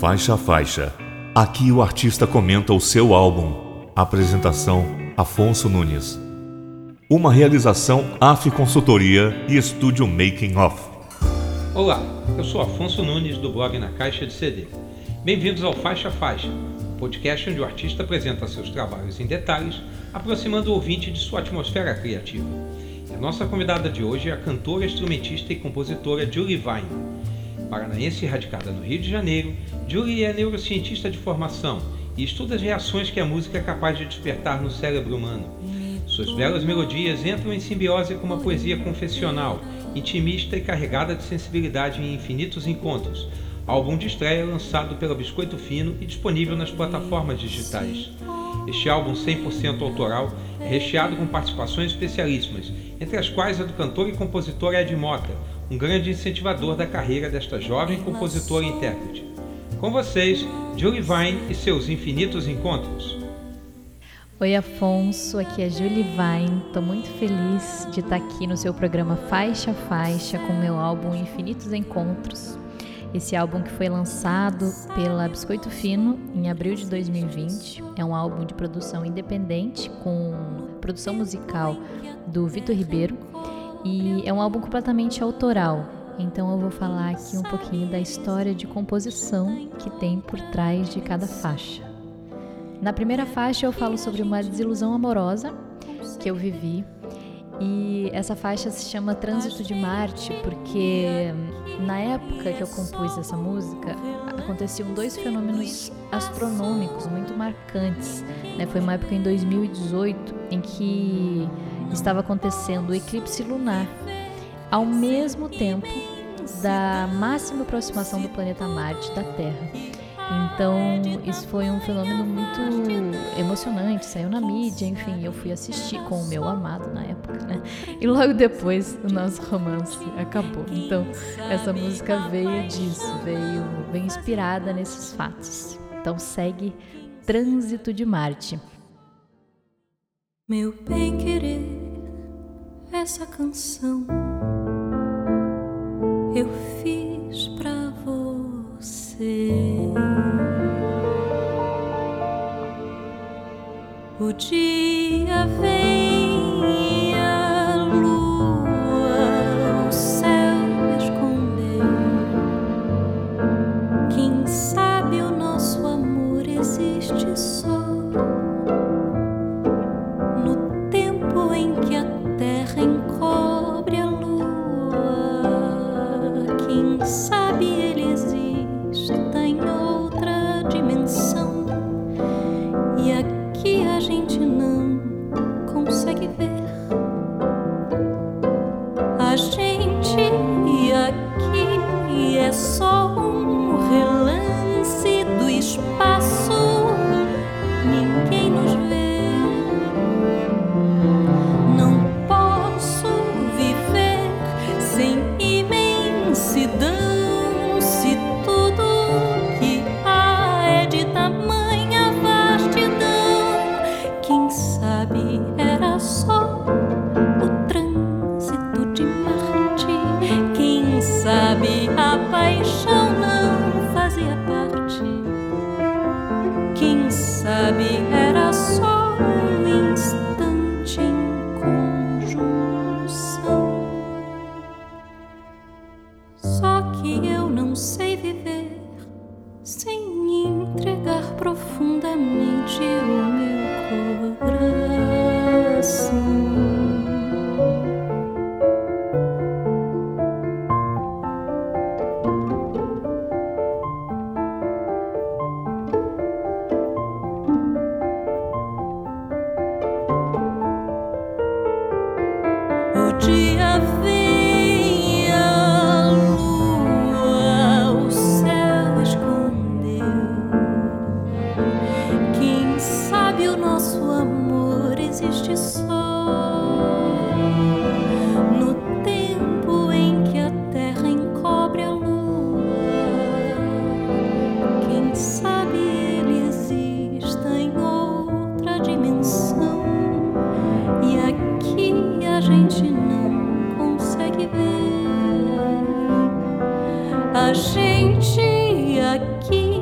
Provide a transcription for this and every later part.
Faixa a faixa. Aqui o artista comenta o seu álbum. Apresentação: Afonso Nunes. Uma realização AF Consultoria e Estúdio Making Off. Olá, eu sou Afonso Nunes do blog Na Caixa de CD. Bem-vindos ao Faixa a Faixa, um podcast onde o artista apresenta seus trabalhos em detalhes, aproximando o ouvinte de sua atmosfera criativa. E a nossa convidada de hoje é a cantora, instrumentista e compositora Julie Vine. Paranaense radicada no Rio de Janeiro, Julie é neurocientista de formação e estuda as reações que a música é capaz de despertar no cérebro humano. Suas belas melodias entram em simbiose com uma poesia confessional, intimista e carregada de sensibilidade em infinitos encontros. Álbum de estreia lançado pela Biscoito Fino e disponível nas plataformas digitais. Este álbum 100% autoral é recheado com participações especialíssimas, entre as quais a do cantor e compositor Ed Mota, um grande incentivador da carreira desta jovem compositora e intérprete. Com vocês, Julie Vine e seus infinitos encontros. Oi, Afonso, aqui é Julie Vine. Estou muito feliz de estar aqui no seu programa Faixa a Faixa com meu álbum Infinitos Encontros. Esse álbum que foi lançado pela Biscoito Fino em abril de 2020 é um álbum de produção independente com produção musical do Vitor Ribeiro e é um álbum completamente autoral. Então eu vou falar aqui um pouquinho da história de composição que tem por trás de cada faixa. Na primeira faixa eu falo sobre uma desilusão amorosa que eu vivi e essa faixa se chama Trânsito de Marte porque na época que eu compus essa música aconteciam dois fenômenos astronômicos muito marcantes. Né? Foi uma época em 2018 em que estava acontecendo o eclipse lunar, ao mesmo tempo da máxima aproximação do planeta Marte da Terra. Então, isso foi um fenômeno muito emocionante, saiu na mídia, enfim, eu fui assistir com o meu amado na época, né? E logo depois o nosso romance acabou. Então, essa música veio disso, veio, veio inspirada nesses fatos. Então, segue Trânsito de Marte. Meu bem querer essa canção eu fiz pra você. O dia vem A gente aqui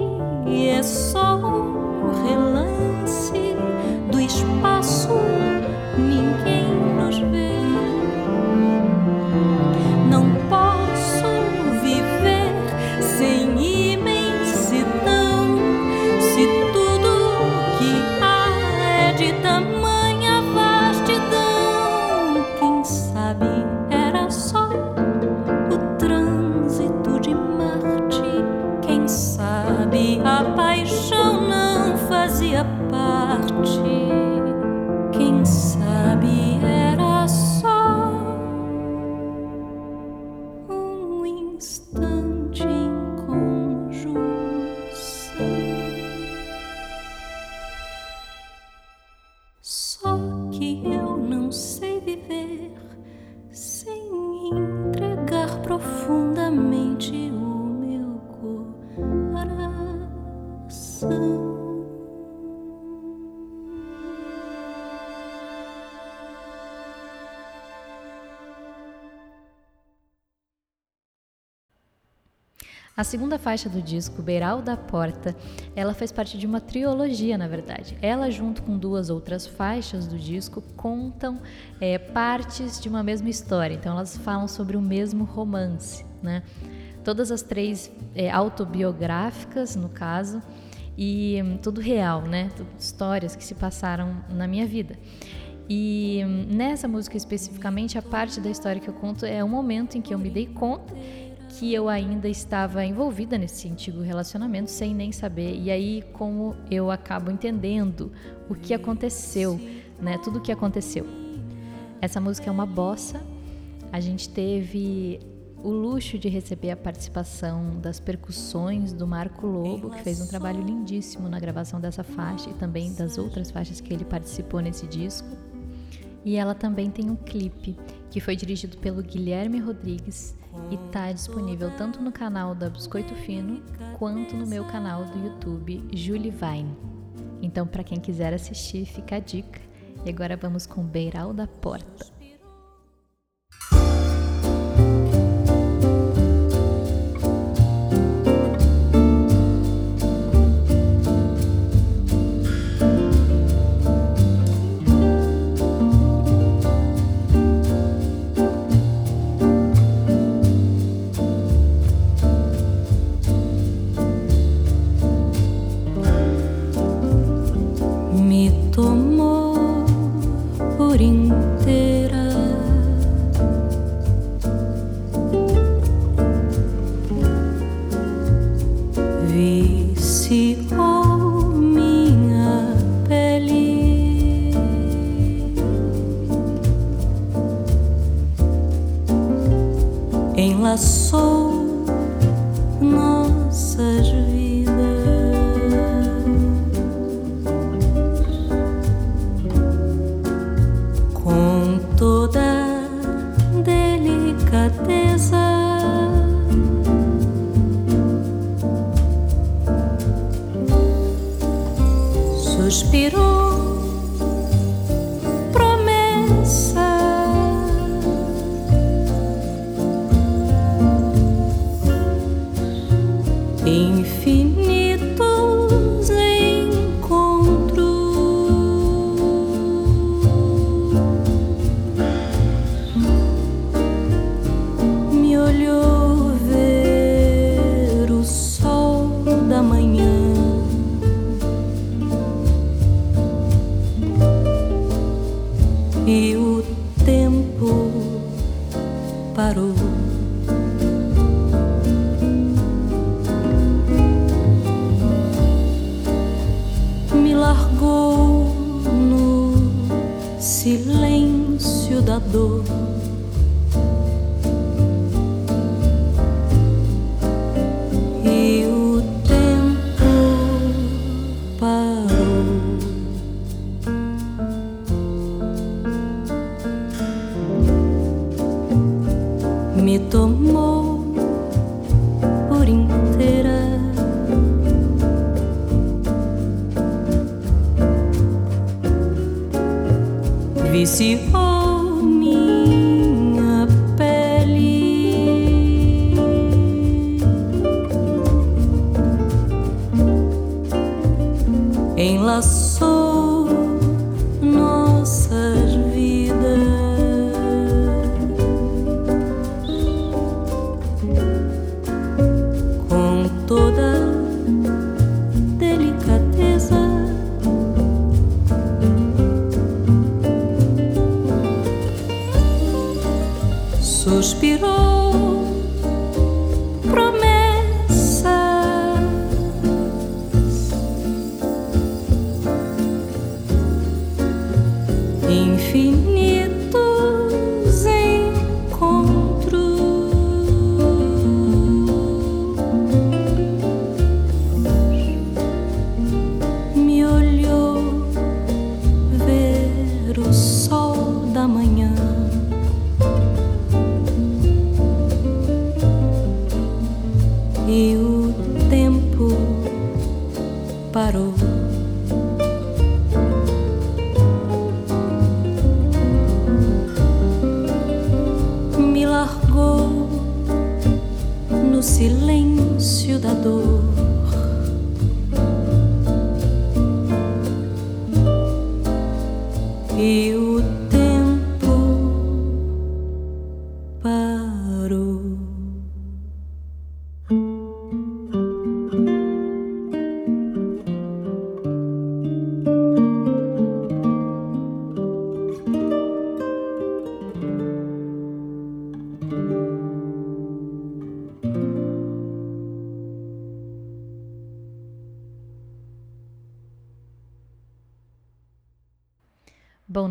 A segunda faixa do disco, Beiral da Porta, ela faz parte de uma trilogia, na verdade. Ela, junto com duas outras faixas do disco, contam é, partes de uma mesma história. Então, elas falam sobre o mesmo romance, né? Todas as três é, autobiográficas, no caso, e hum, tudo real, né? Tudo histórias que se passaram na minha vida. E hum, nessa música especificamente, a parte da história que eu conto é o momento em que eu me dei conta que eu ainda estava envolvida nesse antigo relacionamento sem nem saber. E aí como eu acabo entendendo o que aconteceu, né? Tudo o que aconteceu. Essa música é uma bossa. A gente teve o luxo de receber a participação das percussões do Marco Lobo, que fez um trabalho lindíssimo na gravação dessa faixa e também das outras faixas que ele participou nesse disco. E ela também tem um clipe que foi dirigido pelo Guilherme Rodrigues e está disponível tanto no canal da Biscoito Fino quanto no meu canal do YouTube Julie Vine. Então, para quem quiser assistir, fica a dica. E agora vamos com Beiral da Porta. ela só.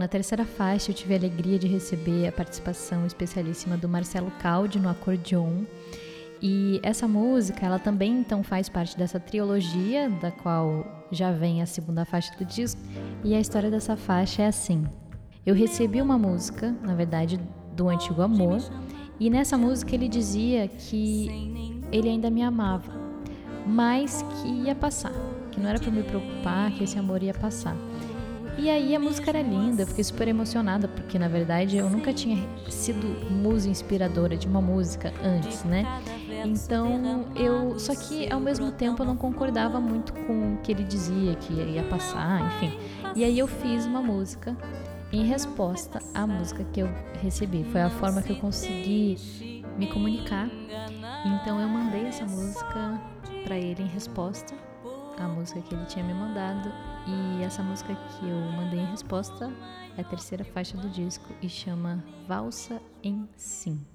Na terceira faixa eu tive a alegria de receber a participação especialíssima do Marcelo Caldi no acordeon. E essa música, ela também então faz parte dessa trilogia, da qual já vem a segunda faixa do disco. E a história dessa faixa é assim: eu recebi uma música, na verdade, do antigo amor, e nessa música ele dizia que ele ainda me amava, mas que ia passar, que não era para me preocupar, que esse amor ia passar. E aí a música era linda, fiquei super emocionada, porque na verdade eu nunca tinha sido musa inspiradora de uma música antes, né? Então eu. Só que ao mesmo tempo eu não concordava muito com o que ele dizia, que ia passar, enfim. E aí eu fiz uma música em resposta à música que eu recebi. Foi a forma que eu consegui me comunicar. Então eu mandei essa música para ele em resposta à música que ele tinha me mandado e essa música que eu mandei em resposta é a terceira faixa do disco e chama Valsa em Sim.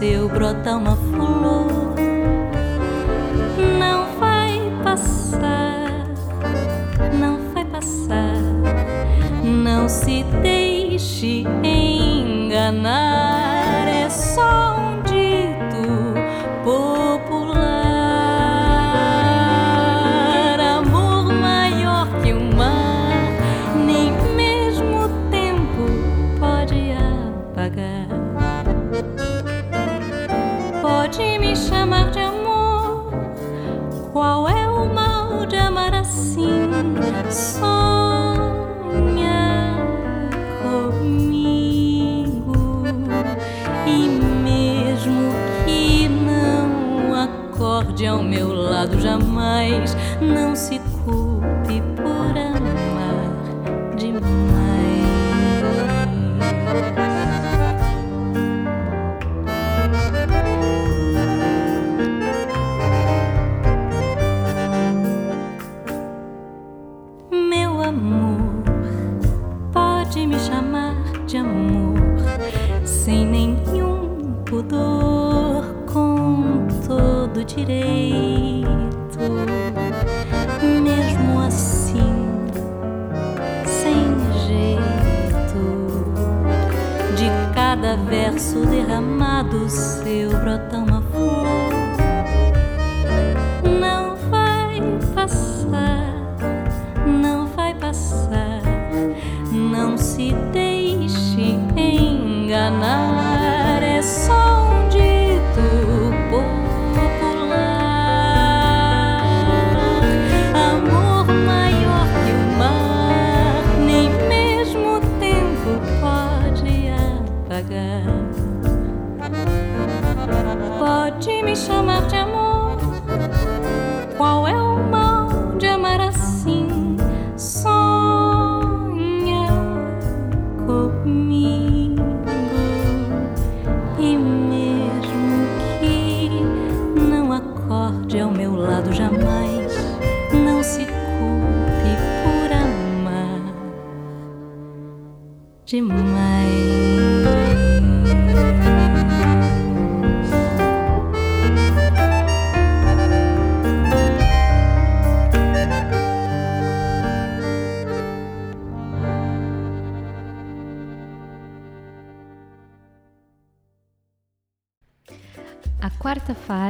Seu brota uma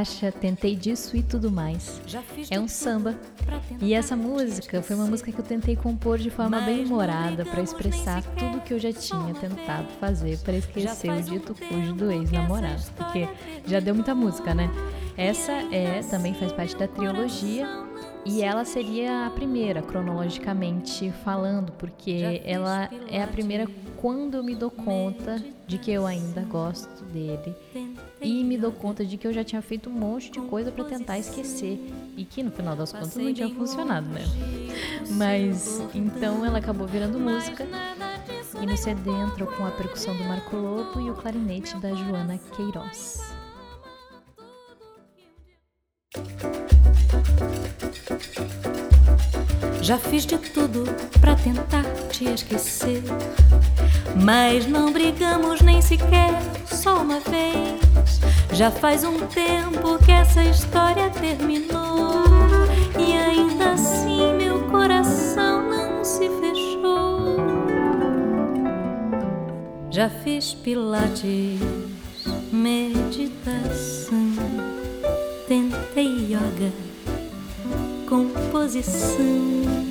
faixa, Tentei Disso e Tudo Mais. É um samba. E essa música foi uma música que eu tentei compor de forma bem humorada para expressar tudo que eu já tinha tentado fazer para esquecer o dito cujo do ex-namorado. Porque já deu muita música, né? Essa é também faz parte da trilogia e ela seria a primeira, cronologicamente falando, porque ela é a primeira quando eu me dou conta de que eu ainda gosto dele e me dou conta de que eu já tinha feito um monte de coisa para tentar esquecer e que no final das contas não tinha funcionado, né? Mas então ela acabou virando música e no CD entrou com a percussão do Marco Lobo e o clarinete da Joana Queiroz. Já fiz de tudo para tentar te esquecer. Mas não brigamos nem sequer só uma vez. Já faz um tempo que essa história terminou. E ainda assim meu coração não se fechou. Já fiz pilates, meditação, tentei yoga, composição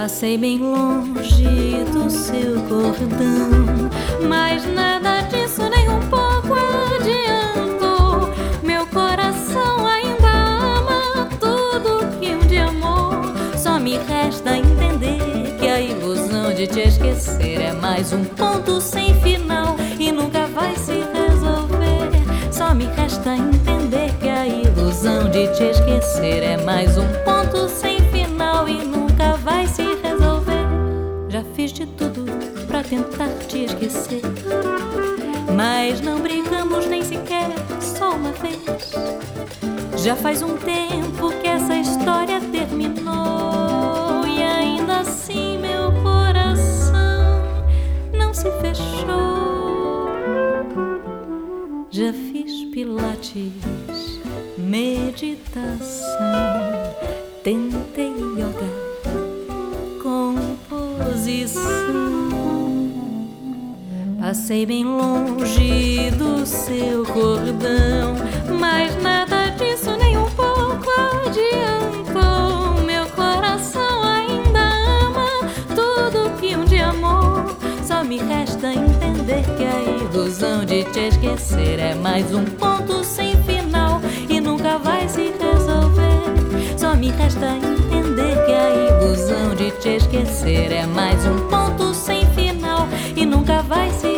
Passei bem longe do seu cordão, mas nada disso nem um pouco adiantou. Meu coração ainda ama tudo que um dia amou. Só me resta entender que a ilusão de te esquecer é mais um ponto sem final e nunca vai se resolver. Só me resta entender que a ilusão de te esquecer é mais um ponto sem final tentar te esquecer. Mas não brincamos nem sequer só uma vez. Já faz um tempo que essa história terminou. E ainda assim meu coração não se fechou. Já fiz pilates, meditação, Passei bem longe do seu cordão, mas nada disso nem um pouco adiantou. Meu coração ainda ama tudo que um dia amou. Só me resta entender que a ilusão de te esquecer é mais um ponto sem final e nunca vai se resolver. Só me resta entender que a ilusão de te esquecer é mais um ponto sem final e nunca vai se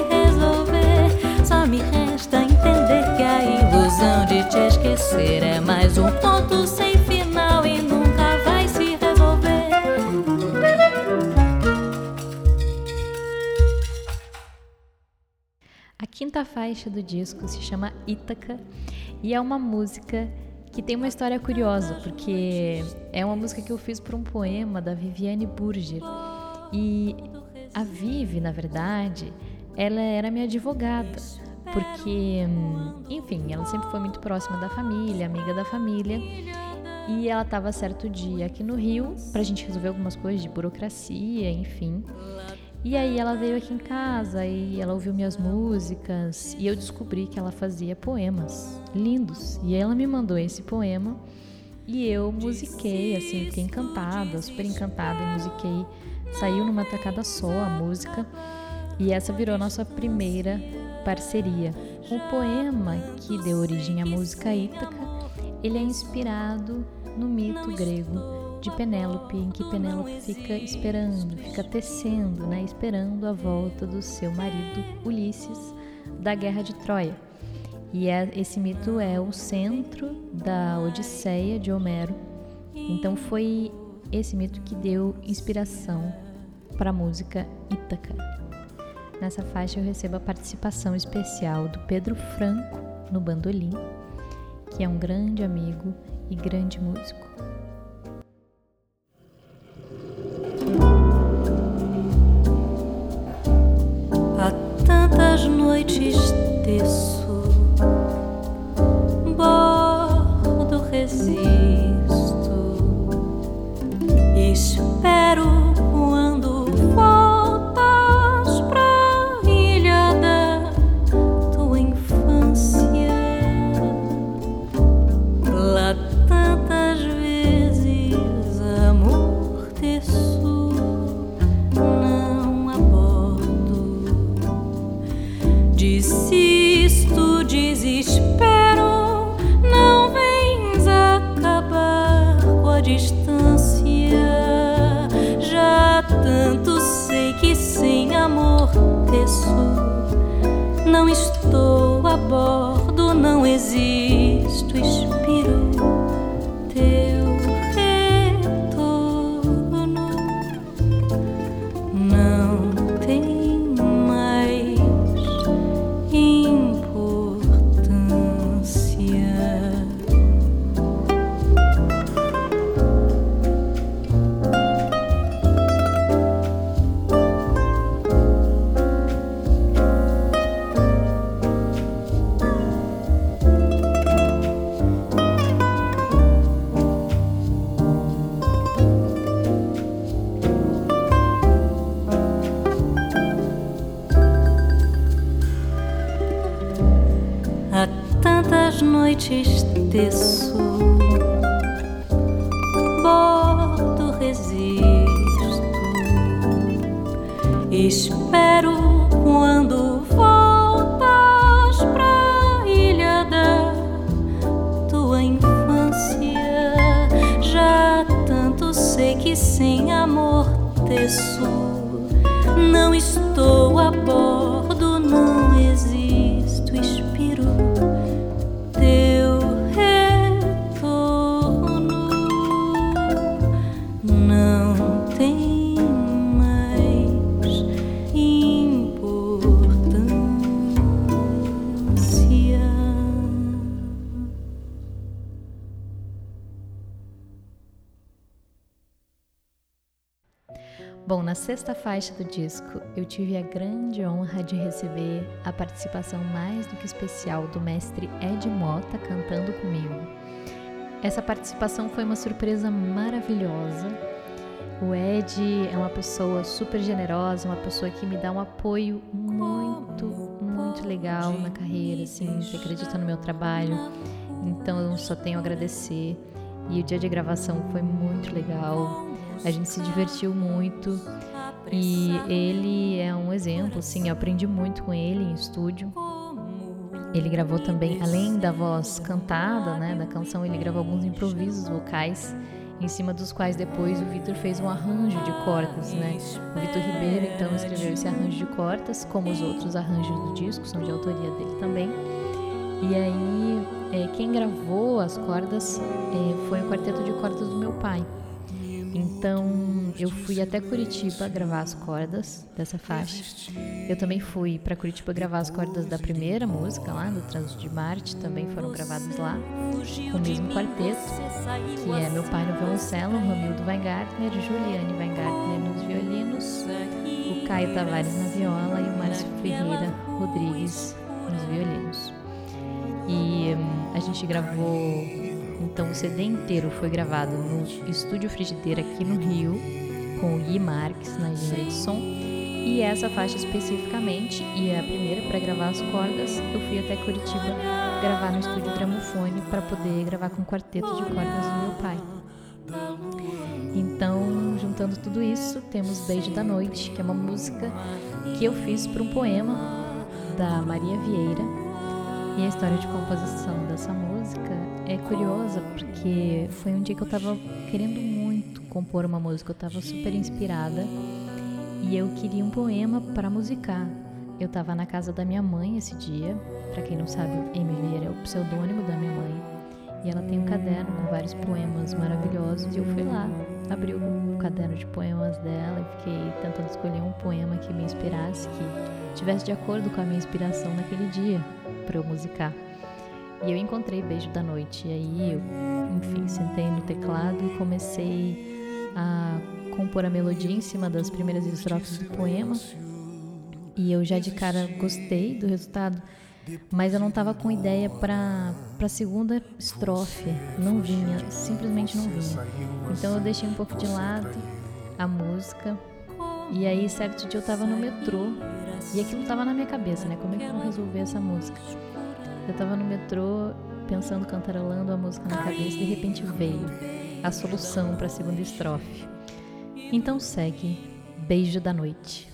te esquecer é mais um ponto sem final e nunca vai se resolver. A quinta faixa do disco se chama Ítaca e é uma música que tem uma história curiosa, porque é uma música que eu fiz para um poema da Viviane Burger. E a Vivi, na verdade, ela era minha advogada porque, enfim, ela sempre foi muito próxima da família, amiga da família. E ela estava certo dia aqui no Rio pra gente resolver algumas coisas de burocracia, enfim. E aí ela veio aqui em casa e ela ouviu minhas músicas e eu descobri que ela fazia poemas lindos. E ela me mandou esse poema e eu musiquei, assim, fiquei encantada, super encantada e musiquei. Saiu numa tacada só a música e essa virou nossa primeira parceria. O poema que deu origem à música Ítaca, ele é inspirado no mito grego de Penélope, em que Penélope fica esperando, fica tecendo, né, esperando a volta do seu marido Ulisses da guerra de Troia. E é, esse mito é o centro da Odisseia de Homero. Então foi esse mito que deu inspiração para a música Ítaca. Nessa faixa eu recebo a participação especial do Pedro Franco no bandolim, que é um grande amigo e grande músico. Há tantas noites de Bom, na sexta faixa do disco, eu tive a grande honra de receber a participação mais do que especial do mestre Ed Mota cantando comigo. Essa participação foi uma surpresa maravilhosa. O Ed é uma pessoa super generosa, uma pessoa que me dá um apoio muito, muito legal na carreira, assim, que acredita no meu trabalho. Então eu só tenho a agradecer. E o dia de gravação foi muito legal. A gente se divertiu muito. E ele é um exemplo, assim, eu aprendi muito com ele em estúdio. Ele gravou também, além da voz cantada, né, da canção, ele gravou alguns improvisos vocais, em cima dos quais depois o Vitor fez um arranjo de cordas, né? O Vitor Ribeiro então escreveu esse arranjo de cordas, como os outros arranjos do disco, são de autoria dele também. E aí, é, quem gravou as cordas é, foi o quarteto de cordas do meu pai. Então, eu fui até Curitiba gravar as cordas dessa faixa. Eu também fui para Curitiba gravar as cordas da primeira música lá, do Trânsito de Marte, também foram gravadas lá, com o mesmo quarteto, que é meu pai no violoncelo, Romildo Weingartner, Juliane Weingartner nos violinos, o Caio Tavares na viola e o Márcio Ferreira Rodrigues nos violinos. E hum, a gente gravou então o CD inteiro foi gravado no Estúdio Frigideira aqui no Rio, com o Gui Marques na engenharia de som. E essa faixa especificamente, e é a primeira para gravar as cordas, eu fui até Curitiba gravar no estúdio Gramofone para poder gravar com o quarteto de cordas do meu pai. Então, juntando tudo isso, temos Beijo da Noite, que é uma música que eu fiz para um poema da Maria Vieira. E a história de composição dessa música é curiosa porque foi um dia que eu tava querendo muito compor uma música, eu tava super inspirada e eu queria um poema para musicar. Eu tava na casa da minha mãe esse dia, para quem não sabe, Amy Vieira é o pseudônimo da minha mãe, e ela tem um caderno com vários poemas maravilhosos e eu fui lá, abri o caderno de poemas dela e fiquei tentando escolher um poema que me inspirasse, que tivesse de acordo com a minha inspiração naquele dia para eu musicar. E eu encontrei Beijo da Noite. E aí eu, enfim, sentei no teclado e comecei a compor a melodia em cima das primeiras estrofes do poema. e eu já de cara gostei do resultado, mas eu não estava com ideia para a segunda estrofe. Não vinha, simplesmente não vinha. Então eu deixei um pouco de lado a música. E aí, certo dia eu estava no metrô e aquilo estava na minha cabeça, né? Como é que eu vou resolver essa música? Eu estava no metrô pensando, cantarolando a música na cabeça de repente veio a solução para a segunda estrofe. Então segue Beijo da Noite.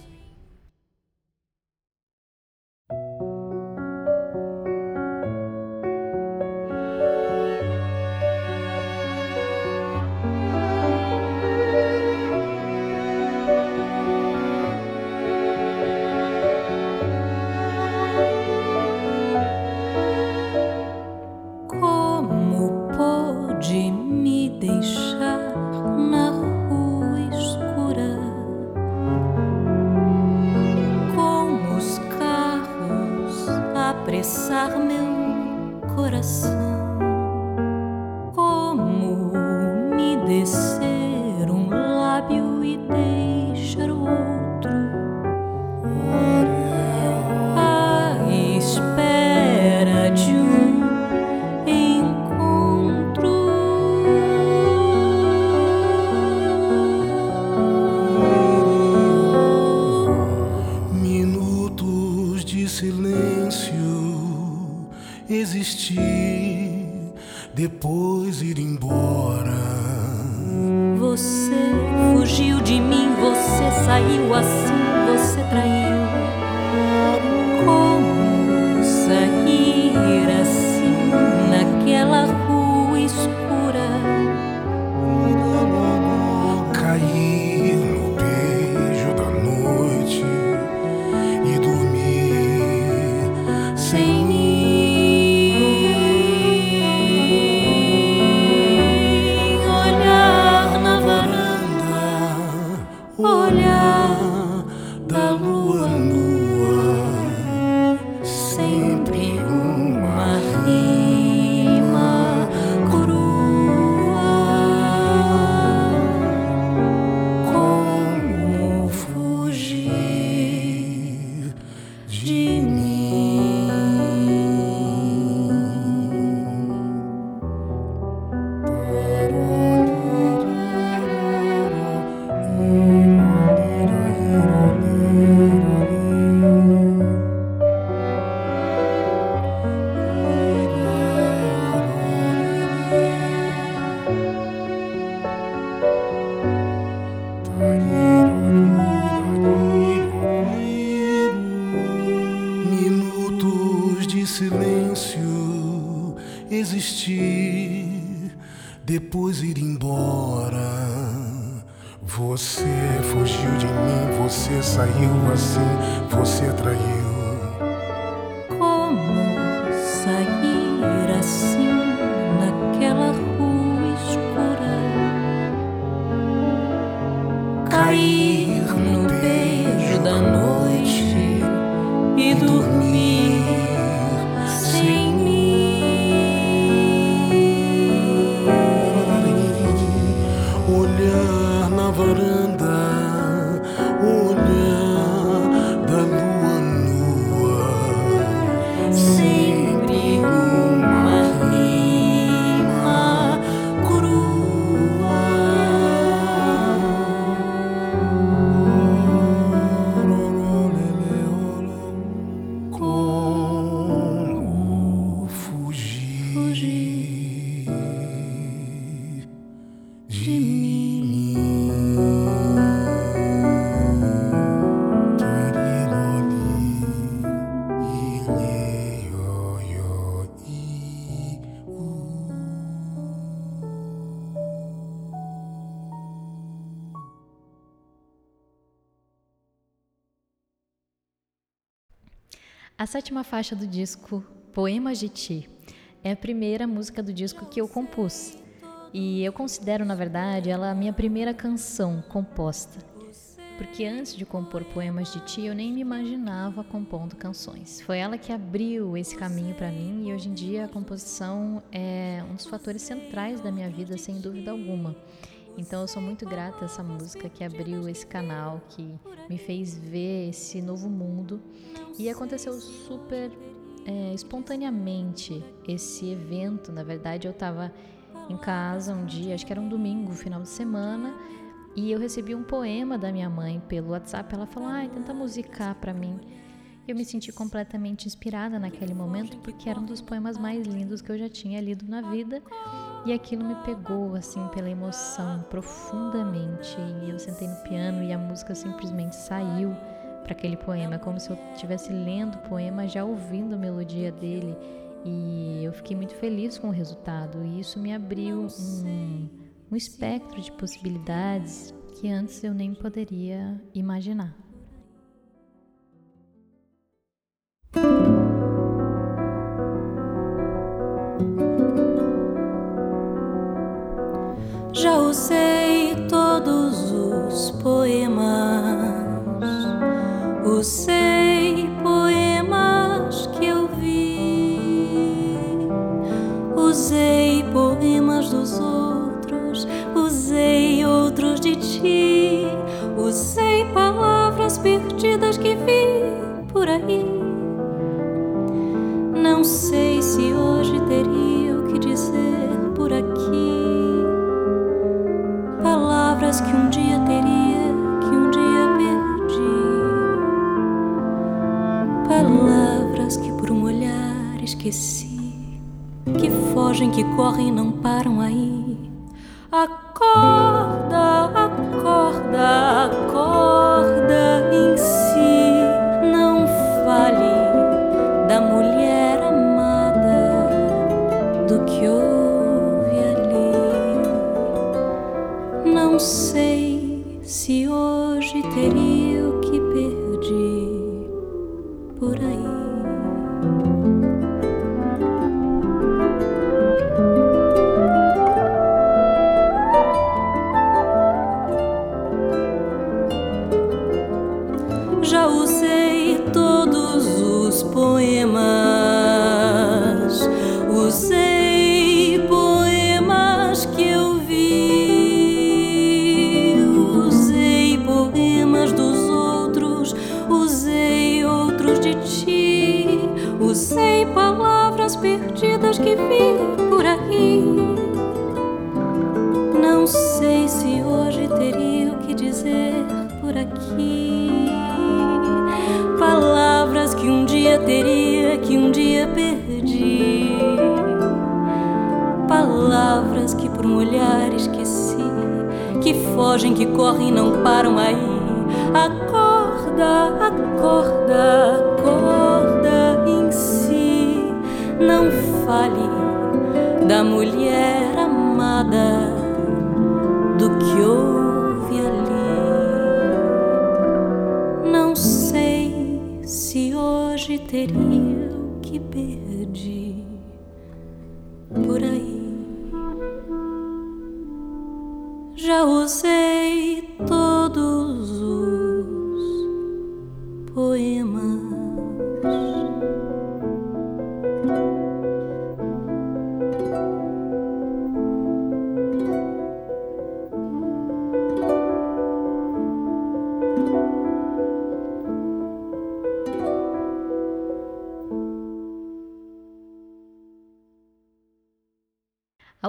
Sétima faixa do disco, Poemas de Ti, é a primeira música do disco que eu compus. E eu considero, na verdade, ela a minha primeira canção composta. Porque antes de compor Poemas de Ti, eu nem me imaginava compondo canções. Foi ela que abriu esse caminho para mim e hoje em dia a composição é um dos fatores centrais da minha vida, sem dúvida alguma. Então eu sou muito grata a essa música que abriu esse canal, que me fez ver esse novo mundo. E aconteceu super é, espontaneamente esse evento. Na verdade, eu estava em casa um dia, acho que era um domingo, final de semana, e eu recebi um poema da minha mãe pelo WhatsApp. Ela falou: "Ai, tenta musicar para mim". Eu me senti completamente inspirada naquele momento porque era um dos poemas mais lindos que eu já tinha lido na vida e aquilo me pegou assim pela emoção profundamente. E eu sentei no piano e a música simplesmente saiu para aquele poema, como se eu estivesse lendo o poema já ouvindo a melodia dele. E eu fiquei muito feliz com o resultado e isso me abriu um, um espectro de possibilidades que antes eu nem poderia imaginar. Já esqueci. Que fogem, que correm, não param aí. Acorda, não param aí. Acorda, acorda, acorda em si. Não fale da mulher amada, do que houve ali. Não sei se hoje teria o que perdi por aí. Já usei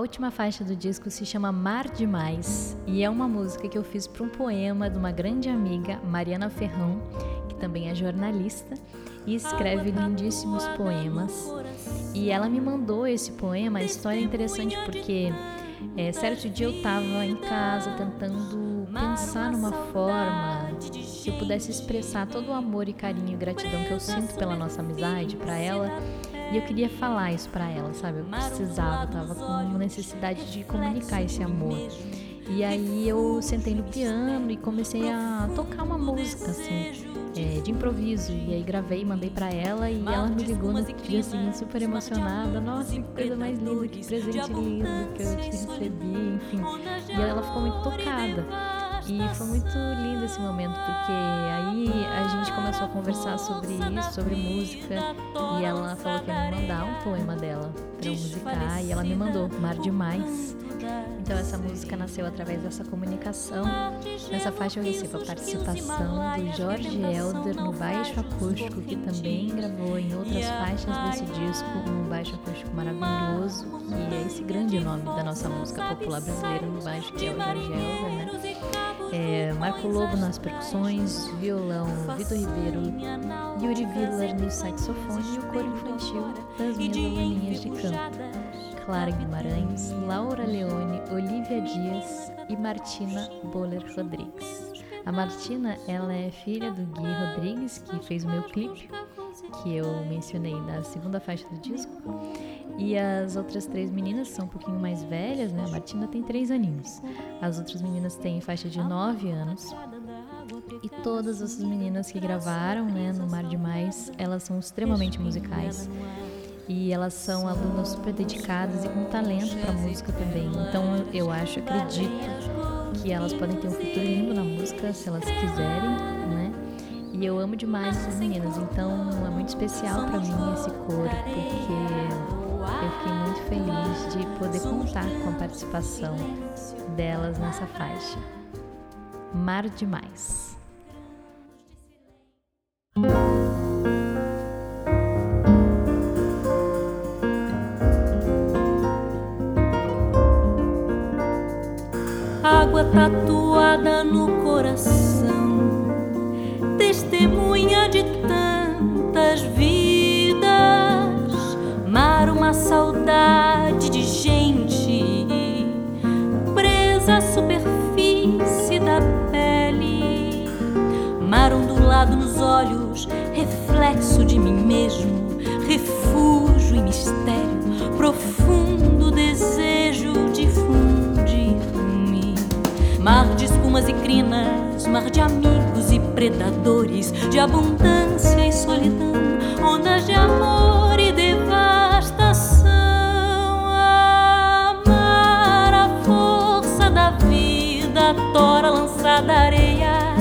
última faixa do disco se chama Mar Demais e é uma música que eu fiz para um poema de uma grande amiga, Mariana Ferrão, que também é jornalista e escreve lindíssimos poemas. E ela me mandou esse poema, a história é interessante porque é, certo dia eu estava em casa tentando pensar numa forma que eu pudesse expressar todo o amor e carinho e gratidão que eu sinto pela nossa amizade para ela. E eu queria falar isso para ela, sabe? Eu precisava, tava com necessidade de comunicar esse amor. E aí eu sentei no piano e comecei a tocar uma música, assim, é, de improviso. E aí gravei, mandei para ela e ela me ligou no dia seguinte super emocionada. Nossa, que coisa mais linda, que presente lindo que eu te recebi, enfim. E ela ficou muito tocada. E foi muito lindo esse momento, porque aí a gente começou a conversar sobre isso, sobre música, e ela falou que ia me mandar um poema dela eu musicar, e ela me mandou Mar Demais. Então essa música nasceu através dessa comunicação. Nessa faixa eu recebo a participação do Jorge Elder no baixo acústico, que também gravou em outras faixas desse disco um baixo acústico maravilhoso, que é esse grande nome da nossa música popular brasileira no baixo, que é o Jorge Elder, né? É, Marco Lobo nas percussões, violão, Vitor Ribeiro, Yuri Villar no saxofone e o coro infantil das minhas de canto. Clara Guimarães, Laura Leone, Olivia Dias e Martina Boller Rodrigues. A Martina, ela é filha do Gui Rodrigues, que fez o meu clipe, que eu mencionei na segunda faixa do disco. E as outras três meninas são um pouquinho mais velhas, né? A Martina tem três aninhos. As outras meninas têm faixa de nove anos. E todas essas meninas que gravaram, né, no Mar Demais, elas são extremamente musicais e elas são alunas super dedicadas e com talento para música também. Então eu acho, acredito que elas podem ter um futuro lindo na música se elas quiserem, né? E eu amo demais essas meninas, então é muito especial para mim esse coro, porque eu fiquei muito feliz de poder contar com a participação delas nessa faixa. Mar demais. Tatuada no coração, testemunha de tantas vidas, mar uma saudade de gente. Presa à superfície da pele, mar ondulado nos olhos, reflexo de mim mesmo, refúgio e mistério, profundo Mar de espumas e crinas, mar de amigos e predadores, de abundância e solidão, ondas de amor e devastação. Amar a força da vida, tora lançada areia,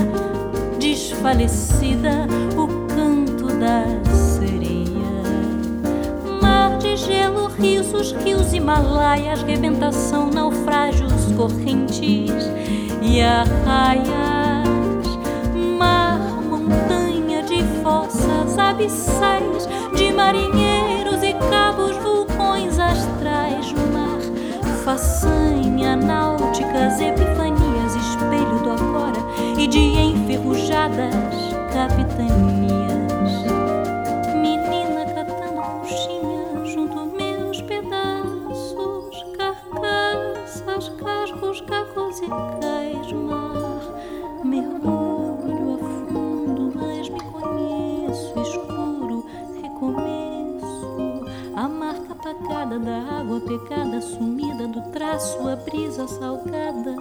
desfalecida, o canto da sereia. Mar de gelo, rios, rios, Himalaias, rebentação, naufrágios, correntes e arraias, mar, montanha de fossas abissais, de marinheiros e cabos, vulcões astrais, mar, façanha, náuticas, epifanias, espelho do agora e de enferrujadas capitanias. Brisa salgada,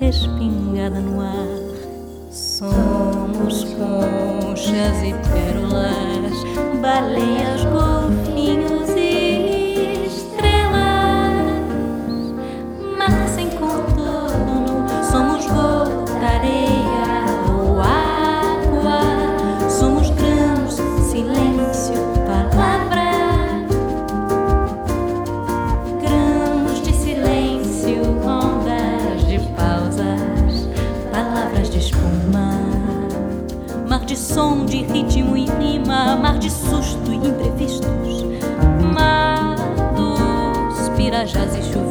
respingada no ar. Somos conchas e pérolas, baleias, som, de ritmo e rima, mar de susto e imprevistos, mar dos pirajás e chuviscos,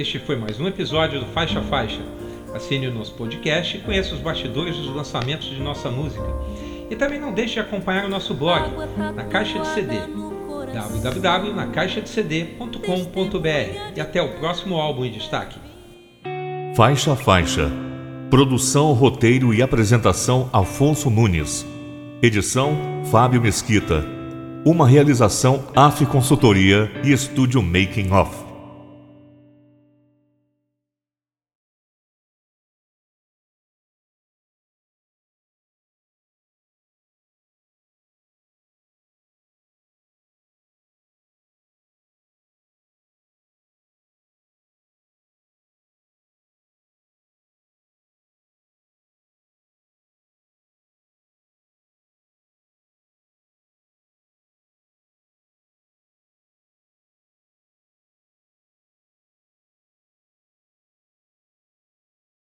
este foi mais um episódio do Faixa Faixa. Assine o nosso podcast e conheça os bastidores dos lançamentos de nossa música. E também não deixe de acompanhar o nosso blog, na Caixa de CD, www.nacaixadecd.com.br. E até o próximo álbum em destaque. Faixa Faixa. Produção, roteiro e apresentação Afonso Nunes. Edição Fábio Mesquita. Uma realização AF Consultoria e Estúdio Making Off.